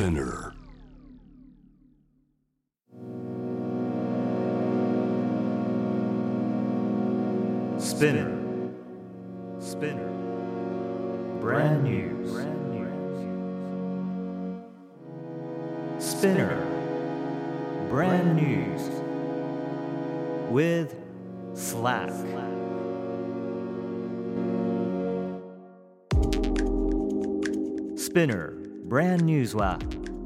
Spinner. Spinner. Spinner. Brand new. Brand new. Spinner. Brand news. With Slack. SPINEAR Brand News は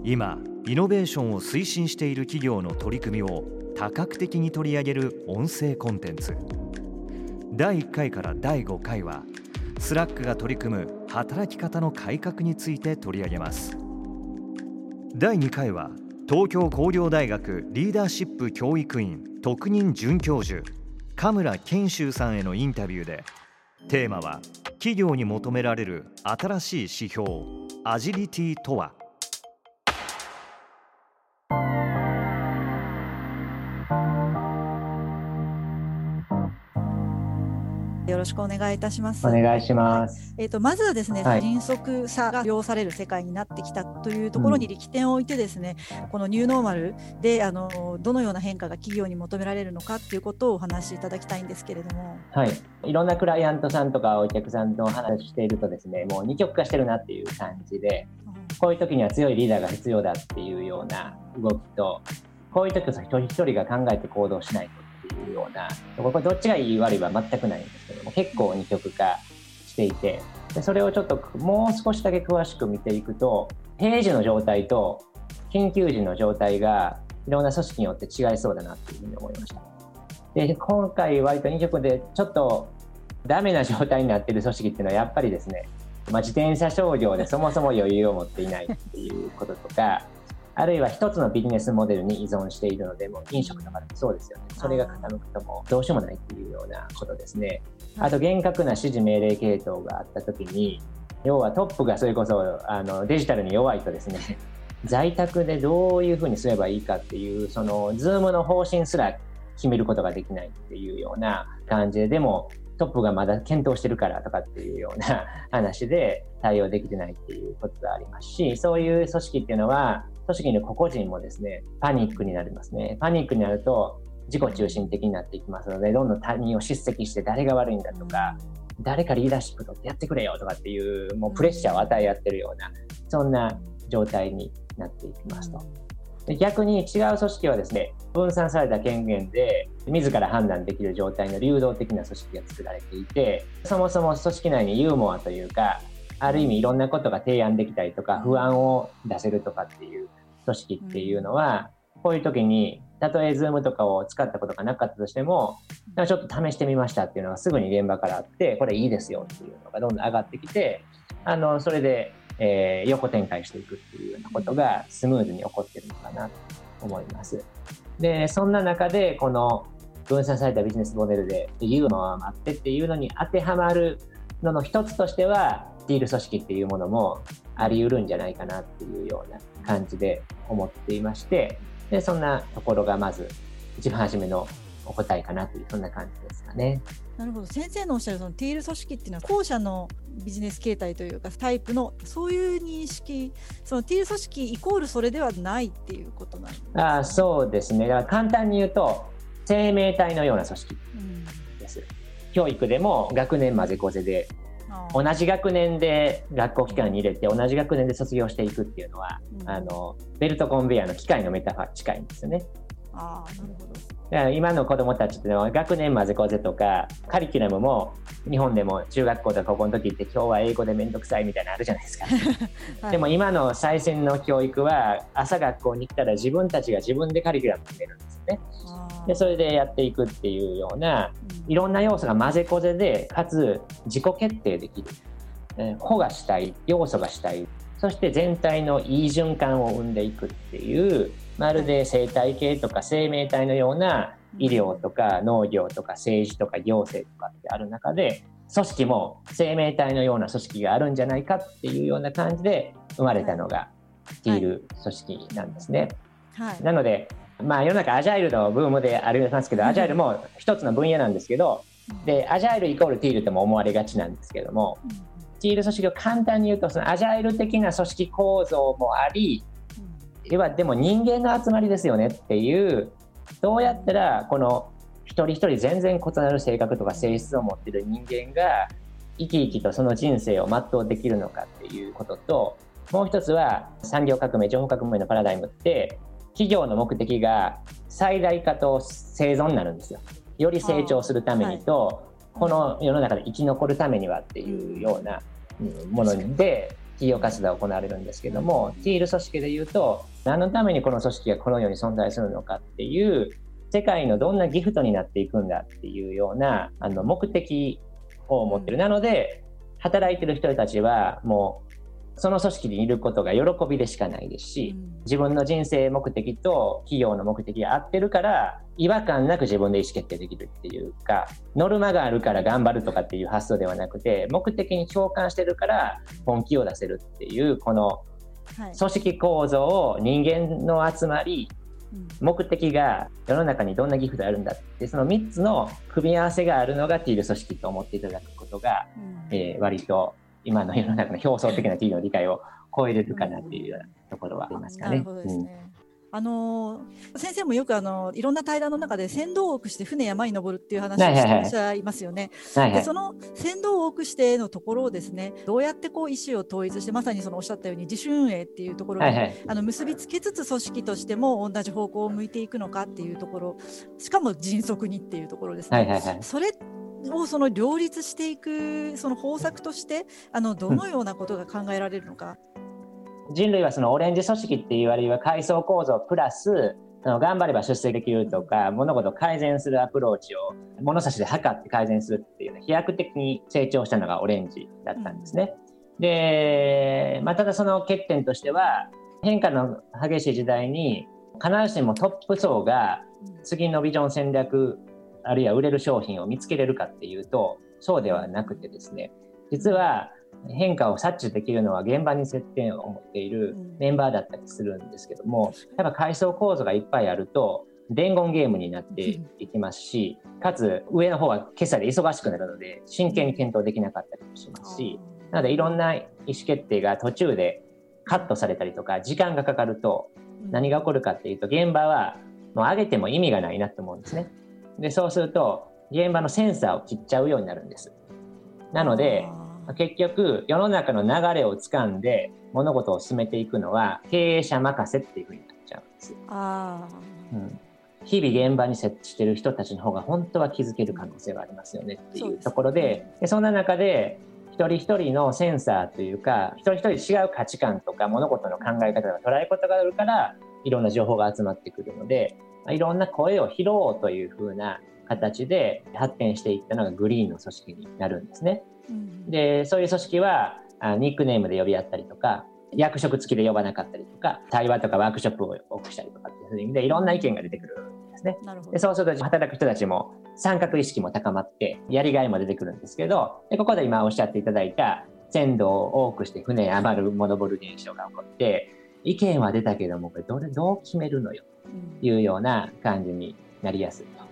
今イノベーションを推進している企業の取り組みを多角的に取り上げる音声コンテンツ。第1回から第5回は Slack が取り組む働き方の改革について取り上げます。第2回は東京工業大学リーダーシップ教育院特任准教授嘉村賢州さんへのインタビューでテーマは企業に求められる新しい指標アジリティとは。ろしくお願いいたします。お願いします。えっ、とまずはですね、はい迅速さが要される世界になってきたというところに力点を置いてですね、このニューノーマルであのどのような変化が企業に求められるのかっていうことをお話しいただきたいんですけれども。はい。いろんなクライアントさんとかお客さんとお話ししているとですね、もう二極化してるなっていう感じで、こういう時には強いリーダーが必要だっていうような動きと、こういう時こそ一人一人が考えて行動しないとていうような、これどっちがいい悪いは全くないんですけども、結構二極化していて、でそれをちょっともう少しだけ詳しく見ていくと、平時の状態と緊急時の状態がいろんな組織によって違いそうだなっていうふうに思いました。で今回割と2曲でちょっとダメな状態になってる組織っていうのはやっぱりですね、まあ、自転車操業でそもそも余裕を持っていないっていうこととかあるいは一つのビジネスモデルに依存しているのでもう飲食とかでもそうですよね。それが傾くともうどうしようもないっていうようなことですねあと厳格な指示命令系統があった時に要はトップがそれこそあのデジタルに弱いとですね 在宅でどういうふうにすればいいかっていうそのズームの方針すら決めることができないっていうような感じででもトップがまだ検討してるからとかっていうような話で対応できてないっていうことがありますしそういう組織っていうのは組織の個々人もですねパニックになりますねパニックになると自己中心的になっていきますのでどんどん他人を叱責して誰が悪いんだとか誰かリーダーシップ取ってやってくれよとかっていうもうプレッシャーを与え合ってるようなそんな状態になっていきますと。で逆に違う組織はですね分散された権限で自ら判断できる状態の流動的な組織が作られていてそもそも組織内にユーモアというかある意味いろんなことが提案できたりとか不安を出せるとかっていう組織っていうのはこういう時にたとえ Zoom とかを使ったことがなかったとしてもちょっと試してみましたっていうのがすぐに現場からあってこれいいですよっていうのがどんどん上がってきてあのそれでえー横展開していくっていうようなことがスムーズに起こってるのかなと思います。で、そんな中で、この分散されたビジネスモデルでユーモアもあってっていうのに当てはまるのの一つとしては、ディール組織っていうものもあり得るんじゃないかなっていうような感じで思っていまして、で、そんなところがまず一番初めのお答えかなという、そんな感じですかね。なるほど先生のおっしゃるそのティール組織っていうのは後者のビジネス形態というかタイプのそういう認識そのティール組織イコールそれではないっていうことなんですか？あーそうですね。だから簡単に言うと、生命体のような組織うんです。教育でも学年混ぜこぜで同じ学年で学校機関に入れて同じ学年で卒業していくっていうのは、うんあのベルトコンベヤーの機械のメタファー近いんですよね。あーなるほどだから今の子どもたちっていうのは学年混ぜこぜとかカリキュラムも日本でも中学校とか高校の時って今日は英語で面倒くさいみたいなのあるじゃないですか。はいでも今の最新の教育は朝学校に来たら自分たちが自分でカリキュラム決めるんですよね。でそれでやっていくっていうようなうん。いろんな要素が混ぜこぜでかつ自己決定できる、えー個が主体要素が主体そして全体のいい循環を生んでいくっていうまるで生態系とか生命体のような医療とか農業とか政治とか行政とかってある中で組織も生命体のような組織があるんじゃないかっていうような感じで生まれたのがティール組織なんですね。はい。なので、まあ、世の中アジャイルのブームでありますけど、アジャイルも一つの分野なんですけど、で、アジャイルイコールティールとも思われがちなんですけども、ティール組織を簡単に言うと、そのアジャイル的な組織構造もあり、要はでも人間の集まりですよねっていうどうやったらこの一人一人全然異なる性格とか性質を持ってる人間が生き生きとその人生を全うできるのかっていうことともう一つは産業革命情報革命のパラダイムって企業の目的が最大化と生存になるんですよ。より成長するためにと、はい、この世の中で生き残るためにはっていうようなもので企業活動が行われるんですけどもティール組織でいうと何のためにこの組織がこのように存在するのかっていう世界のどんなギフトになっていくんだっていうようなあの目的を持ってる。なので働いてる人たちはもうその組織にいることが喜びでしかないですし、自分の人生目的と企業の目的が合ってるから違和感なく自分で意思決定できるっていうかノルマがあるから頑張るとかっていう発想ではなくて目的に共感してるから本気を出せるっていうこの組織構造を人間の集まり目的が世の中にどんなギフトあるんだってその3つの組み合わせがあるのがティール組織と思っていただくことが、うん、えー、割と今の世の中の表層的な T の理解を超えれるかなっていうようなところはありますかね。あの先生もよくあのいろんな対談の中で船頭を多くして船山に登るっていう話をしてらっしゃいますよね。はいはい、でその船頭を多くしてのところをですねどうやってこう意思を統一してまさにそのおっしゃったように自主運営っていうところに、はいはい、あの結びつけつつ組織としても同じ方向を向いていくのかっていうところしかも迅速にっていうところですね。はいはいはい、それをその両立していくその方策としてあのどのようなことが考えられるのか。人類はそのオレンジ組織って言われる階層構造プラス頑張れば出世できるとか物事を改善するアプローチを物差しで測って改善するっていう飛躍的に成長したのがオレンジだったんですね。うん、で、まあ、ただその欠点としては変化の激しい時代に必ずしもトップ層が次のビジョン戦略あるいは売れる商品を見つけれるかっていうとそうではなくてですね実は変化を察知できるのは現場に接点を持っているメンバーだったりするんですけどもやっぱ階層構造がいっぱいあると伝言ゲームになっていきますしかつ上の方は今朝で忙しくなるので真剣に検討できなかったりもしますしなのでいろんな意思決定が途中でカットされたりとか時間がかかると何が起こるかっていうと現場はもう上げても意味がないなと思うんですね。でそうすると現場のセンサーを切っちゃうようになるんです。なので結局世の中の流れをつかんで物事を進めていくのは経営者任せっていうふうになっちゃうんです。あうん、日々現場に設置してる人たちの方が本当は気づける可能性がありますよねっていうところでそでそんな中で一人一人のセンサーというか一人一人違う価値観とか物事の考え方が捉え方があるからいろんな情報が集まってくるのでいろんな声を拾おうというふうな形で発展していったのがグリーンの組織になるんですね。うん、でそういう組織はニックネームで呼び合ったりとか役職付きで呼ばなかったりとか対話とかワークショップを多くしたりとかっていう意味でいろんな意見が出てくるんですね。でそうすると働く人たちも参画意識も高まってやりがいも出てくるんですけどでここで今おっしゃっていただいた鮮度を多くして船余るモノボル現象が起こって意見は出たけどもこれどれどう決めるのよ？いうような感じになりやすいと。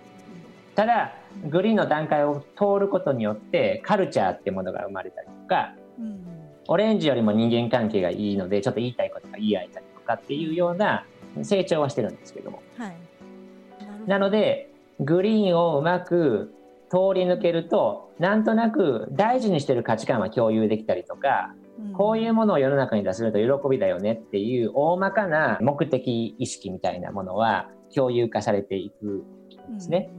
ただグリーンの段階を通ることによってカルチャーってものが生まれたりとか、オレンジよりも人間関係がいいのでちょっと言いたいことが言い合えたりとかっていうような成長はしてるんですけども。はい、なのでグリーンをうまく通り抜けるとなんとなく大事にしてる価値観は共有できたりとかこういうものを世の中に出せると喜びだよねっていう大まかな目的意識みたいなものは共有化されていくんですね。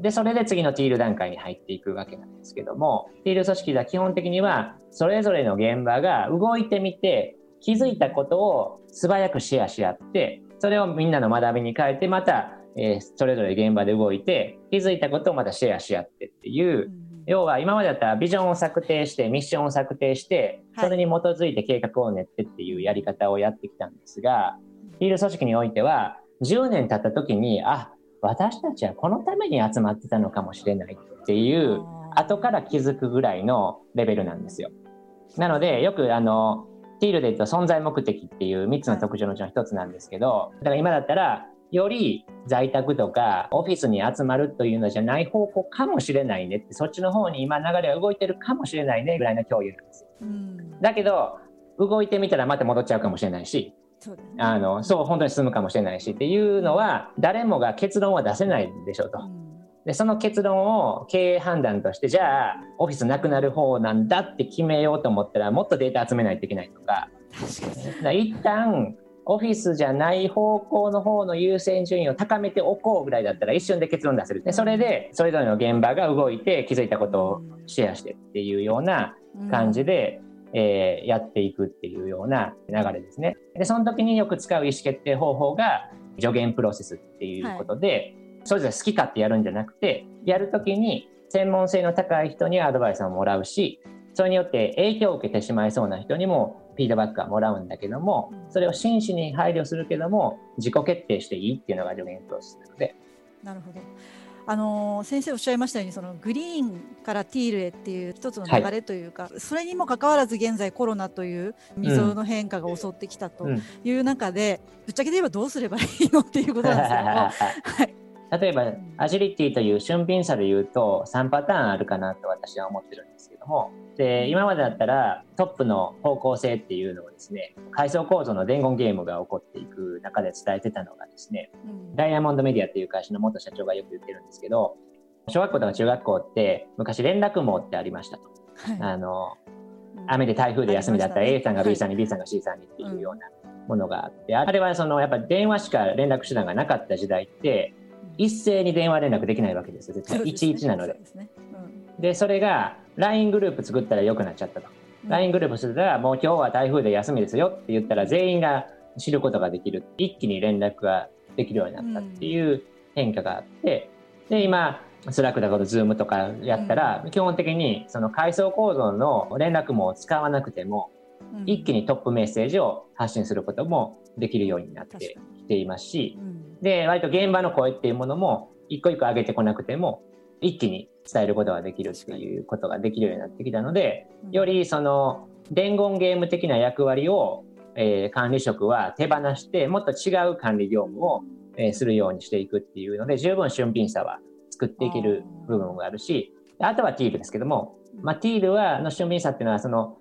で、それで次のティール段階に入っていくわけなんですけども、ティール組織では基本的にはそれぞれの現場が動いてみて気づいたことを素早くシェアし合って、それをみんなの学びに変えてまた、えー、それぞれ現場で動いて気づいたことをまたシェアし合ってっていう、うん要は今までだったらビジョンを策定してミッションを策定してそれに基づいて計画を練ってっていうやり方をやってきたんですがヒール組織においては10年経った時にあ私たちはこのために集まってたのかもしれないっていう後から気づくぐらいのレベルなんですよ。なのでよくあのティールで言うと存在目的っていう3つの特徴のうちの1つなんですけどだから今だったらより在宅とかオフィスに集まるというのじゃない方向かもしれないねってそっちの方に今流れが動いてるかもしれないねぐらいの共有なんですよ。うん、だけど動いてみたらまた戻っちゃうかもしれないしそうあのそう本当に進むかもしれないしっていうのは誰もが結論は出せないでしょうと。でその結論を経営判断としてじゃあオフィスなくなる方なんだって決めようと思ったらもっとデータ集めないといけないとか。か一旦オフィスじゃない方向の方の優先順位を高めておこうぐらいだったら一瞬で結論出せる。でそれでそれぞれの現場が動いて気づいたことをシェアしてっていうような感じで、えー、やっていくっていうような流れですね。でその時によく使う意思決定方法が助言プロセスっていうことで、はい、それぞれ好き勝手やるんじゃなくてやる時に専門性の高い人にアドバイスをもらうしそれによって影響を受けてしまいそうな人にもフィードバックはもらうんだけどもそれを真摯に配慮するけども自己決定していいっていうのが助言プロセスなので。なるほど。あの先生おっしゃいましたようにそのグリーンからティールへっていう一つの流れというか、はい、それにもかかわらず現在コロナという溝の変化が襲ってきたという中で、うん、ぶっちゃけで言えばどうすればいいのっていうことなんですけども、はい、例えばアジリティという俊敏さで言うと3パターンあるかなと私は思ってるんですけども。で今までだったらトップの方向性っていうのをですね階層構造の伝言ゲームが起こっていく中で伝えてたのがですね、うん、ダイヤモンドメディアっていう会社の元社長がよく言ってるんですけど小学校とか中学校って昔連絡網ってありましたと。はい、あの雨で台風で休みだったら A さんが B さんに B さんが C さんにっていうようなものがあって、あれはそのやっぱ電話しか連絡手段がなかった時代って一斉に電話連絡できないわけですよ絶対。11なので。で、ね。うん、それが LINE グループ作ったらよくなっちゃったと。うん、LINE グループするたらもう今日は台風で休みですよって言ったら全員が知ることができる。一気に連絡ができるようになったっていう変化があって、で今Slack だとか Zoom とかやったら、基本的にその階層構造の連絡網を使わなくても、一気にトップメッセージを発信することもできるようになってきていますし、で、割と現場の声っていうものも、一個一個上げてこなくても、一気に伝えることができるっていうことができるようになってきたので、よりその伝言ゲーム的な役割を、えー、管理職は手放して、もっと違う管理業務を、えー、するようにしていくっていうので、十分俊敏さは作っていける部分があるし、あとはティールですけども、まあ、ティールはの俊敏さっていうのは、その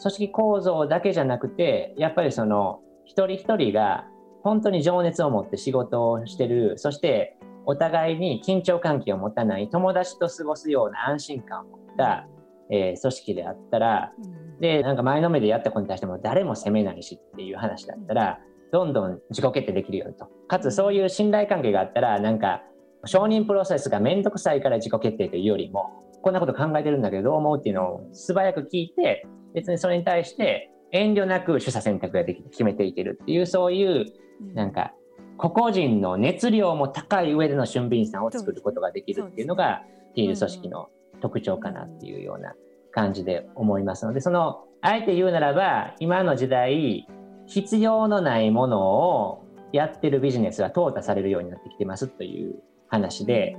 組織構造だけじゃなくて、やっぱりその一人一人が本当に情熱を持って仕事をしてる。そしてお互いに緊張関係を持たない友達と過ごすような安心感を持った、えー、組織であったら、でなんか前のめでやった子に対しても誰も責めないしっていう話だったら、どんどん自己決定できるようにと。かつそういう信頼関係があったらなんか承認プロセスが面倒くさいから自己決定というよりもこんなこと考えてるんだけどどう思うっていうのを素早く聞いて別にそれに対して遠慮なく取捨選択ができて決めていけるっていうそういうなんか個々人の熱量も高い上での俊敏さんを作ることができるっていうのがティール組織の特徴かなっていうような感じで思いますのでそのあえて言うならば今の時代必要のないものをやってるビジネスは淘汰されるようになってきてますという話で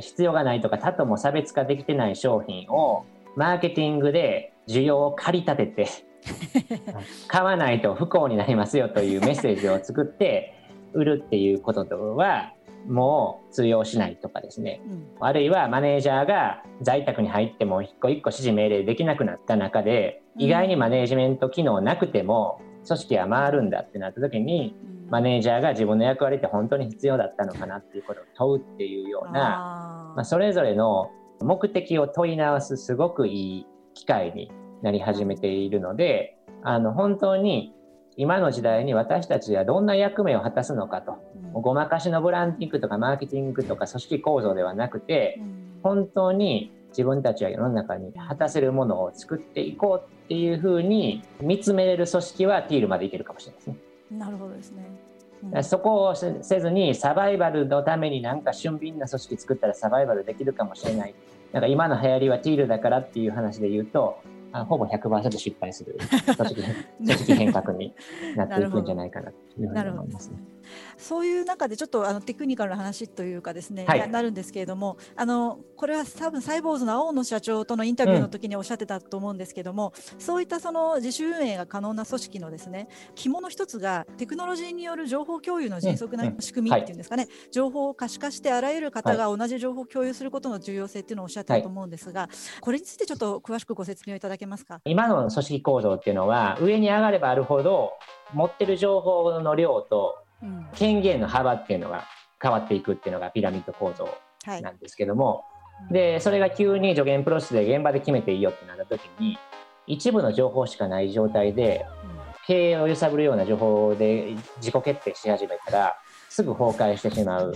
必要がないとか他とも差別化できてない商品をマーケティングで需要を駆り立てて 買わないと不幸になりますよというメッセージを作って売るっていうこととはもう通用しないとかですね、うん、あるいはマネージャーが在宅に入っても一個一個指示命令できなくなった中で意外にマネージメント機能なくても組織は回るんだってなった時に、マネージャーが自分の役割って本当に必要だったのかなっていうことを問うっていうようなまあ、それぞれの目的を問い直すすごくいい機会になり始めているのであの本当に今の時代に私たちはどんな役目を果たすのかと、うん、ごまかしのブランディングとかマーケティングとか組織構造ではなくて、うん、本当に自分たちは世の中に果たせるものを作っていこうっていうふうに見つめれる組織はティールまでいけるかもしれないですね。なるほどですね。うん、そこをせずにサバイバルのためになんか俊敏な組織作ったらサバイバルできるかもしれない。なんか今の流行りはティールだからっていう話で言うとあほぼ100%失敗する 組織変革になっていくんじゃないかなというふうに思いますね。そういう中でちょっとあのテクニカルな話というかですね、はい、なるんですけれどもあのこれは多分サイボーズの青野社長とのインタビューの時におっしゃってたと思うんですけども、うん、そういったその自主運営が可能な組織のですね肝の一つがテクノロジーによる情報共有の迅速な仕組みっていうんですかね、うんうんはい、情報を可視化してあらゆる方が同じ情報を共有することの重要性っていうのをおっしゃってたと思うんですが、はい、これについてちょっと詳しくご説明をいただけけますか？今の組織構造っていうのは上に上がればあるほど持ってる情報の量と権限の幅っていうのが変わっていくっていうのがピラミッド構造なんですけども、はい、でそれが急に助言プロセスで現場で決めていいよってなった時に一部の情報しかない状態で経営を揺さぶるような情報で自己決定し始めたらすぐ崩壊してしまう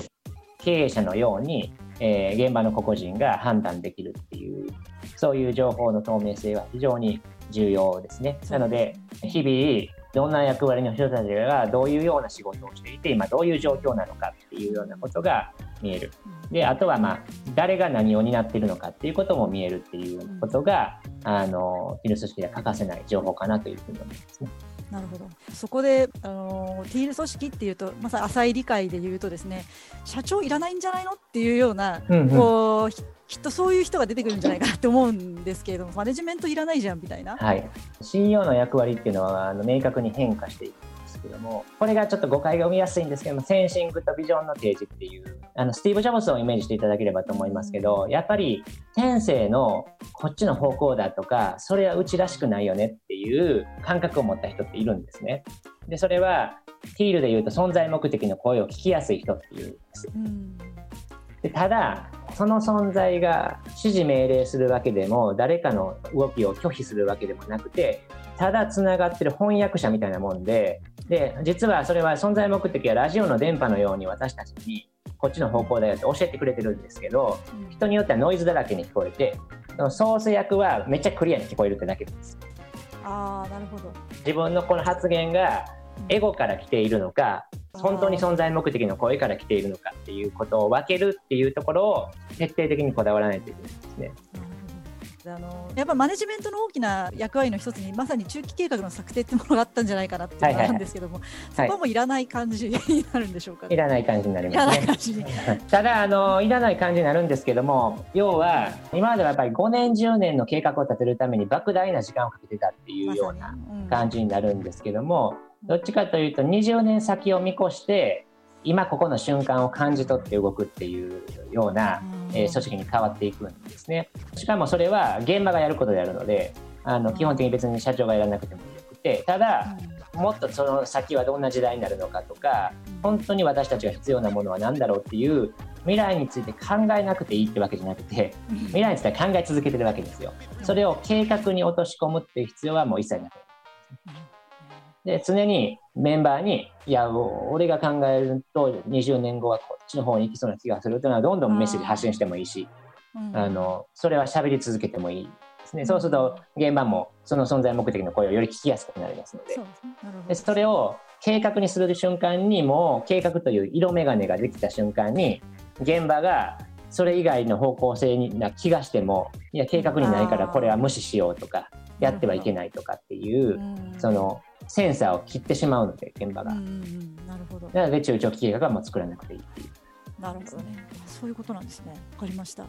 経営者のように、えー、現場の個々人が判断できるっていうそういう情報の透明性は非常に重要ですね。なので日々どんな役割の人たちがどういうような仕事をしていて今どういう状況なのかっていうようなことが見える。であとはまあ誰が何を担っているのかっていうことも見えるっていうことがあのティル組織では欠かせない情報かなというふうに思いますね。なるほど。そこであのティール組織っていうとまさに浅い理解で言うとですね社長いらないんじゃないのっていうような、うんうん、こうきっとそういう人が出てくるんじゃないかなって思うんですけれどもマネジメントいらないじゃんみたいな。はい、CEO の役割っていうのはあの明確に変化していくんですけどもこれがちょっと誤解が生みやすいんですけどもセンシングとビジョンの提示っていうあのスティーブ・ジョブズをイメージしていただければと思いますけどやっぱり天性のこっちの方向だとかそれはうちらしくないよねいう感覚を持った人っているんですね。でそれはティールで言うと存在目的の声を聞きやすい人っていうんですよ。でただその存在が指示命令するわけでも誰かの動きを拒否するわけでもなくてただつながってる翻訳者みたいなもんでで実はそれは存在目的はラジオの電波のように私たちにこっちの方向だよって教えてくれてるんですけど人によってはノイズだらけに聞こえてソース役はめっちゃクリアに聞こえるってだけです。あなるほど。自分のこの発言がエゴから来ているのか本当に存在目的の声から来ているのかっていうことを分けるっていうところを徹底的にこだわらないといけないですね。あのやっぱマネジメントの大きな役割の一つにまさに中期計画の策定ってものがあったんじゃないかなっていうのがあるんですけども、そこもいらない感じになるんでしょうか、ね、いらない感じになりますね。ただあのいらない感じになるんですけども要は今まではやっぱり5年10年の計画を立てるために莫大な時間をかけてたっていうような感じになるんですけども、どっちかというと20年先を見越して今ここの瞬間を感じ取って動くっていうような、えー、組織に変わっていくんですね。しかもそれは現場がやることであるのであの基本的に別に社長がやらなくてもよくてただもっとその先はどんな時代になるのかとか本当に私たちが必要なものは何だろうっていう未来について考えなくていいってわけじゃなくて未来について考え続けてるわけですよ。それを計画に落とし込むっていう必要はもう一切なくて。で常にメンバーにいや俺が考えると20年後はこっちの方に行きそうな気がするというのはどんどんメッセージ発信してもいいし、あのそれは喋り続けてもいいですね、そうすると現場もその存在目的の声をより聞きやすくなりますので。でそれを計画にする瞬間にも計画という色眼鏡ができた瞬間に現場がそれ以外の方向性な気がしてもいや計画にないからこれは無視しようとかやってはいけないとかっていうそのセンサーを切ってしまうので現場が。なるほどなので中長期計画はもう作らなくていいっていう。なるほどね。そういうことなんですね。わかりました。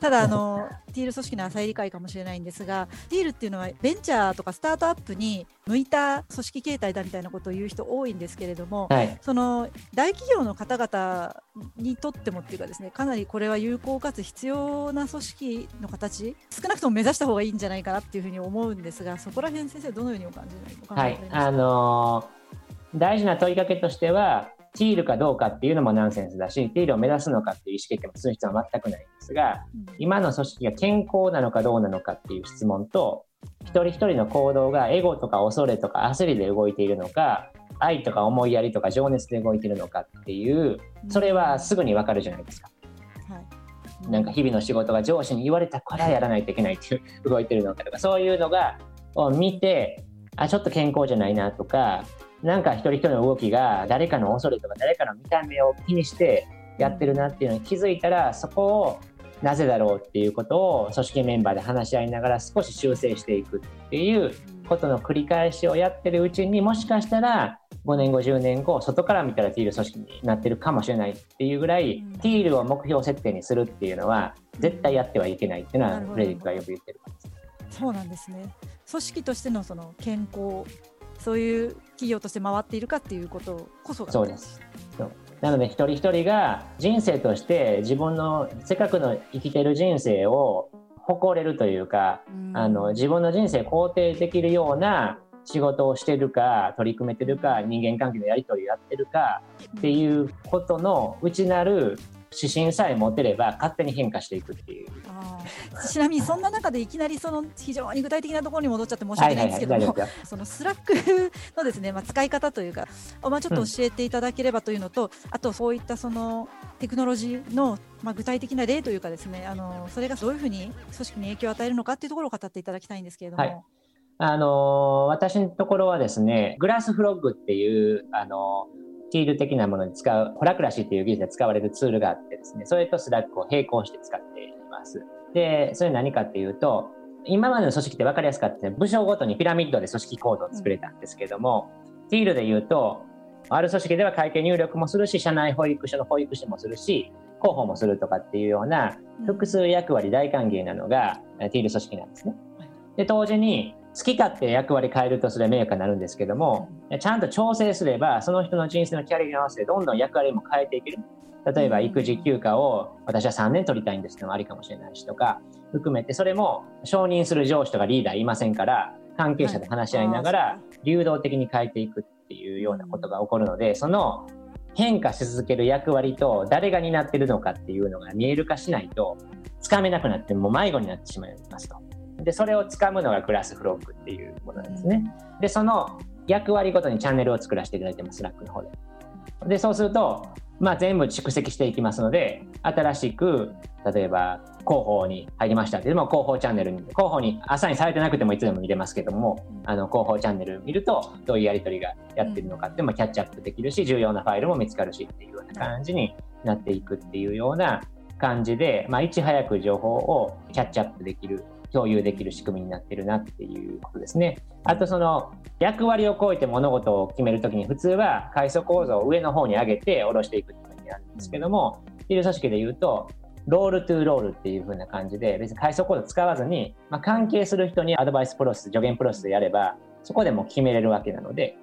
ただあのティール組織の浅い理解かもしれないんですが、ティールっていうのはベンチャーとかスタートアップに向いた組織形態だみたいなことを言う人多いんですけれども、はい、その大企業の方々にとってもっていうかですね、かなりこれは有効かつ必要な組織の形、少なくとも目指した方がいいんじゃないかなっていうふうに思うんですが、そこら辺先生どのようにお感じになりますか。はい、あのー、大事な問いかけとしては。ティールかどうかっていうのもナンセンスだし、ティールを目指すのかっていう意思決定もする必要は全くないんですが、今の組織が健康なのかどうなのかっていう質問と、一人一人の行動がエゴとか恐れとか焦りで動いているのか、愛とか思いやりとか情熱で動いているのかっていう、それはすぐにわかるじゃないですか。なんか日々の仕事が上司に言われたからやらないといけないっていう動いてるのかとかそういうのがを見てあちょっと健康じゃないなとかなんか一人一人の動きが誰かの恐れとか誰かの見た目を気にしてやってるなっていうのに気づいたらそこをなぜだろうっていうことを組織メンバーで話し合いながら少し修正していくっていうことの繰り返しをやってるうちにもしかしたら5年後10年後外から見たらティール組織になってるかもしれないっていうぐらい、ティールを目標設定にするっていうのは絶対やってはいけないっていうのはフレディックがよく言ってるからです。そうなんですね組織としてのその健康そういう企業として回っているかっていうことこそがそうです。なので一人一人が人生として自分のせっかくの生きてる人生を誇れるというか、あの自分の人生肯定できるような仕事をしてるか取り組めてるか人間関係のやり取りをやってるかっていうことの内なる指針さえ持てれば勝手に変化していくっていう。ちなみにそんな中でいきなりその非常に具体的なところに戻っちゃって申し訳ないんですけども、その Slack のですね、まあ、使い方というか、まあ、ちょっと教えていただければというのと、うん、あとそういったそのテクノロジーの、まあ、具体的な例というかですねあのそれがどういうふうに組織に影響を与えるのかっていうところを語っていただきたいんですけれども。はいあの私のところはですね、 GlassFrog っていう、あのティール的なものに使う、ホラクラシーっていう技術で使われるツールがあってですね、それと Slack を並行して使っています。で、それ何かっていうと、今までの組織って分かりやすかった、部署ごとにピラミッドで組織構造を作れたんですけども、うん、ティールで言うと、ある組織では会計入力もするし、社内保育所の保育士もするし、広報もするとかっていうような複数役割大歓迎なのがティール組織なんですね。で、同時に好き勝手役割変えるとそれは迷惑になるんですけども、ちゃんと調整すれば、その人の人生のキャリアに合わせてどんどん役割も変えていける。例えば育児休暇を私は3年取りたいんですってのもありかもしれないしとか、含めてそれも承認する上司とかリーダーいませんから、関係者で話し合いながら流動的に変えていくっていうようなことが起こるので、その変化し続ける役割と誰が担ってるのかっていうのが見える化しないと、つかめなくなっても迷子になってしまいますと。でそれをつかむのが GlassFrog っていうものなんですね。でその役割ごとにチャンネルを作らせていただいてます、 Slack の方で。でそうすると、まあ、全部蓄積していきますので新しく例えば広報に入りましたけども広報チャンネルに広報にアサインされてなくてもいつでも見れますけどもあの広報チャンネル見るとどういうやり取りがやってるのかって、まキャッチアップできるし重要なファイルも見つかるしっていうような感じになっていくっていうような感じで、まあ、いち早く情報をキャッチアップできる共有できる仕組みになってるなっていうことですね。あとその役割を超えて物事を決めるときに普通は階層構造を上の方に上げて下ろしていくっていうふうになるんですけども、いう組織で言うとロールトゥーロールっていう風な感じで別に階層構造使わずに、まあ、関係する人にアドバイスプロセス助言プロセスでやればそこでも決めれるわけなので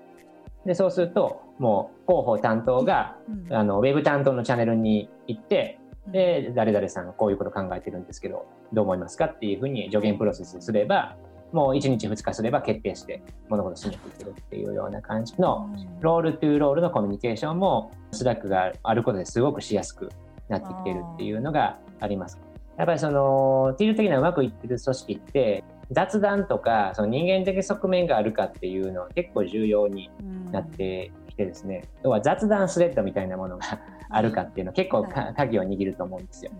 でそうするともう広報担当が、あのウェブ担当のチャンネルに行ってで誰々さんこういうこと考えてるんですけどどう思いますかっていうふうに助言プロセスすればもう1日2日すれば決定して物事進めていけるっていうような感じの role to role のコミュニケーションも Slack があることですごくしやすくなってきてるっていうのがあります。やっぱりそのティール的なうまくいってる組織って雑談とかその人間的側面があるかっていうのは結構重要になってきてですね、要は雑談スレッドみたいなものがあるかっていうの結構鍵を握ると思うんですよ。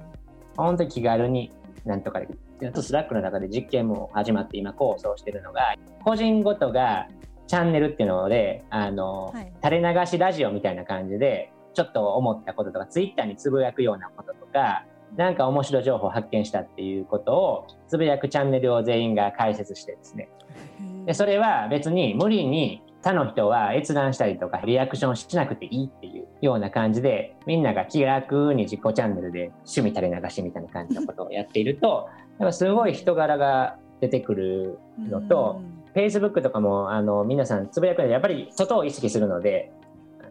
本当に気軽になんとかできる。と Slack の中で実験も始まって今構想してるのが個人ごとがチャンネルっていうのであの、はい、垂れ流しラジオみたいな感じでちょっと思ったこととかツイッターにつぶやくようなこととかなんか面白い情報を発見したっていうことをつぶやくチャンネルを全員が開設してですね。でそれは別に無理に他の人は閲覧したりとかリアクションしなくていいっていうような感じでみんなが気楽に自己チャンネルで趣味垂れ流しみたいな感じのことをやっていると やっぱすごい人柄が出てくるのと、フェイスブックとかもあの皆さんつぶやくのでやっぱり外を意識するので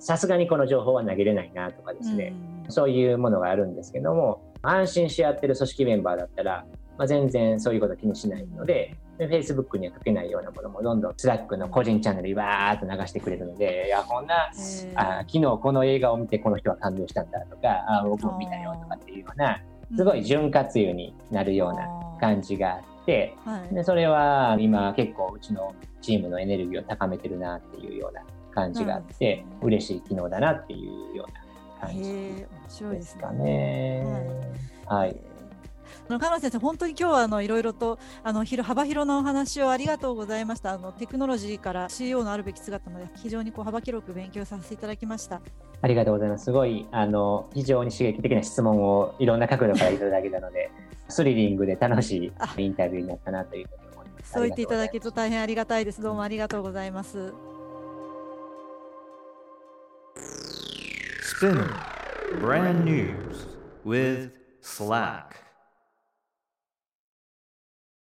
さすがにこの情報は投げれないなとかですね、そういうものがあるんですけども安心し合ってる組織メンバーだったら、まあ、全然そういうこと気にしないのでで、Facebook には書けないようなものもどんどん Slack の個人チャンネルにわーっと流してくれるので、いや、こんな、あ昨日この映画を見てこの人は感動したんだとか、あ僕も見たよとかっていうような、すごい潤滑油になるような感じがあって、でそれは今結構うちのチームのエネルギーを高めてるなっていうような感じがあって、嬉しい機能だなっていうような感じですかね。はいあの川野先生、本当に今日はあのいろいろとあの幅広のお話をありがとうございました。あのテクノロジーから CEO のあるべき姿まで非常にこう幅広く勉強させていただきました。ありがとうございます。すごいあの非常に刺激的な質問をいろんな角度からいただけたので、スリリングで楽しいインタビューになったなというふうに思います。そう言っていただけると大変ありがたいです。どうもありがとうございます。Spinner Brand News with Slack